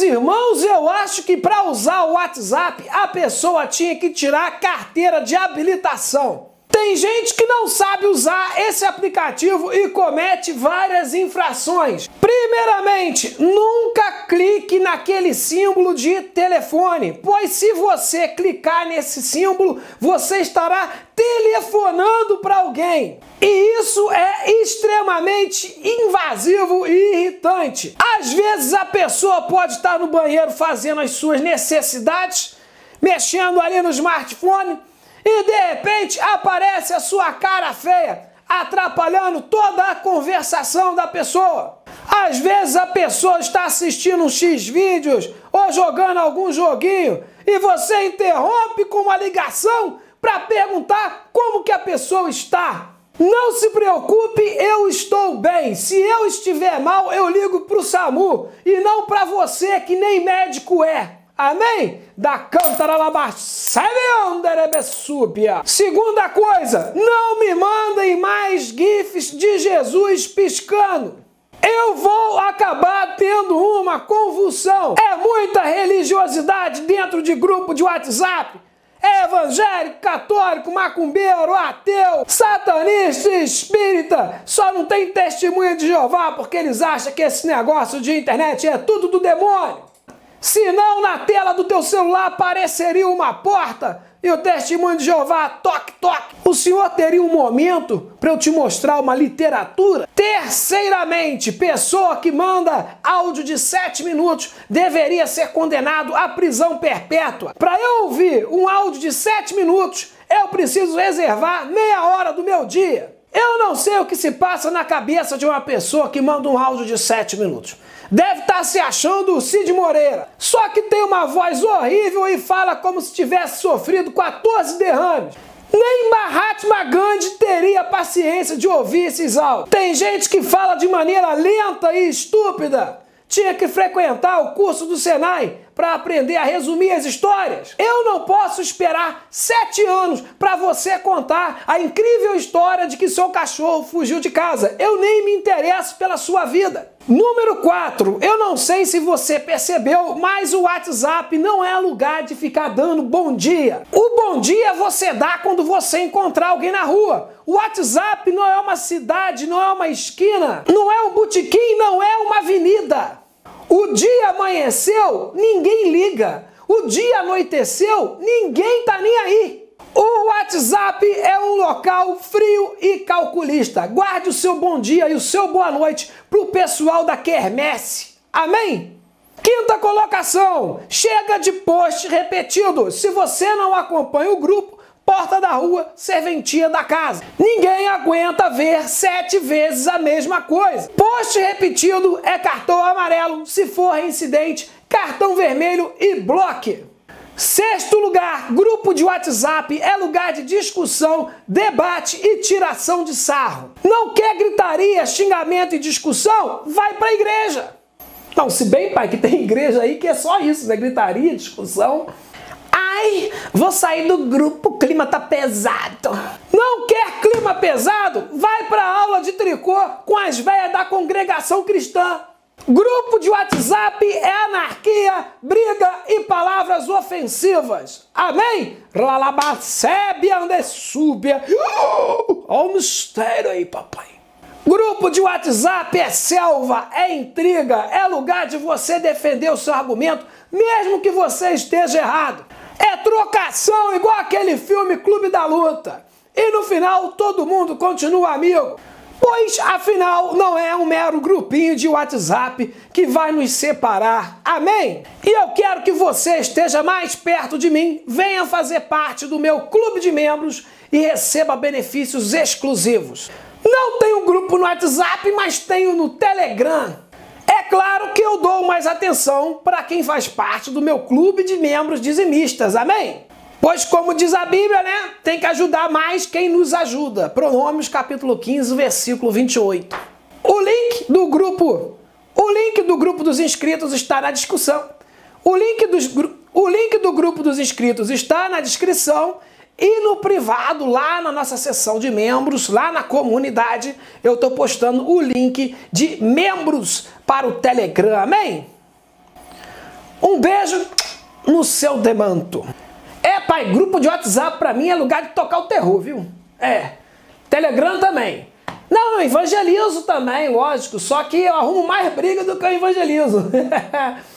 Irmãos, eu acho que para usar o WhatsApp a pessoa tinha que tirar a carteira de habilitação. Tem gente que não sabe usar esse aplicativo e comete várias infrações. Primeiramente, nunca clique naquele símbolo de telefone, pois se você clicar nesse símbolo, você estará telefonando para alguém. E isso é extremamente invasivo e irritante. Às vezes a pessoa pode estar no banheiro fazendo as suas necessidades, mexendo ali no smartphone e de repente aparece a sua cara feia, atrapalhando toda a conversação da pessoa. Às vezes a pessoa está assistindo um X vídeos ou jogando algum joguinho e você interrompe com uma ligação para perguntar como que a pessoa está. Não se preocupe, eu estou bem. Se eu estiver mal, eu ligo para o SAMU e não para você que nem médico é. Amém? Da cantaralabassebeonderebessúpia. Segunda coisa, não me mandem mais gifs de Jesus piscando. Eu vou acabar tendo uma convulsão. É muita religiosidade dentro de grupo de WhatsApp. É evangélico, católico, macumbeiro, ateu, satanista, espírita. Só não tem testemunha de Jeová porque eles acham que esse negócio de internet é tudo do demônio. Se não, na tela do teu celular apareceria uma porta e o testemunho de Jeová, toque, toque. O senhor teria um momento para eu te mostrar uma literatura? Terceiramente, pessoa que manda áudio de 7 minutos deveria ser condenado à prisão perpétua. Para eu ouvir um áudio de 7 minutos, eu preciso reservar meia hora do meu dia. Eu não sei o que se passa na cabeça de uma pessoa que manda um áudio de 7 minutos. Deve estar tá se achando o Cid Moreira. Só que tem uma voz horrível e fala como se tivesse sofrido 14 derrames. Nem Mahatma Gandhi teria paciência de ouvir esses áudios. Tem gente que fala de maneira lenta e estúpida. Tinha que frequentar o curso do Senai para aprender a resumir as histórias. Eu não posso esperar sete anos para você contar a incrível história de que seu cachorro fugiu de casa. Eu nem me interesso pela sua vida. Número 4. Eu não sei se você percebeu, mas o WhatsApp não é lugar de ficar dando bom dia. O bom dia você dá quando você encontrar alguém na rua. O WhatsApp não é uma cidade, não é uma esquina, não é um botequim, não é uma avenida. O dia amanheceu, ninguém liga. O dia anoiteceu, ninguém tá nem aí. O WhatsApp é um local frio e calculista. Guarde o seu bom dia e o seu boa noite pro pessoal da Quermesse. Amém? Quinta colocação. Chega de post repetido. Se você não acompanha o grupo, porta da rua, serventia da casa. Ninguém aguenta ver sete vezes a mesma coisa. Post repetido é cartão amarelo, se for reincidente, cartão vermelho e bloque. Sexto lugar, grupo de WhatsApp é lugar de discussão, debate e tiração de sarro. Não quer gritaria, xingamento e discussão? Vai para a igreja. Não, se bem, pai, que tem igreja aí que é só isso, né? Gritaria, discussão. Ai, vou sair do grupo, o clima tá pesado. Não quer clima pesado? Vai pra aula de tricô com as velhas da congregação cristã. Grupo de WhatsApp é anarquia, briga e palavras ofensivas. Amém? Lalabacebe andessúbia. Olha o mistério aí, papai. Grupo de WhatsApp é selva, é intriga, é lugar de você defender o seu argumento, mesmo que você esteja errado. É trocação, igual aquele filme Clube da Luta. E no final todo mundo continua amigo. Pois afinal não é um mero grupinho de WhatsApp que vai nos separar. Amém? E eu quero que você esteja mais perto de mim, venha fazer parte do meu clube de membros e receba benefícios exclusivos. Não tenho grupo no WhatsApp, mas tenho no Telegram. Claro que eu dou mais atenção para quem faz parte do meu clube de membros dizimistas, amém? Pois, como diz a Bíblia, né? Tem que ajudar mais quem nos ajuda. Pronômios, capítulo 15, versículo 28. O link do grupo, o link do grupo dos inscritos está na discussão. O link, dos, o link do grupo dos inscritos está na descrição e no privado, lá na nossa seção de membros, lá na comunidade, eu estou postando o link de membros para o Telegram, amém? Um beijo no seu demanto. É, pai, grupo de WhatsApp pra mim é lugar de tocar o terror, viu? É. Telegram também. Não, eu evangelizo também, lógico, só que eu arrumo mais briga do que eu evangelizo.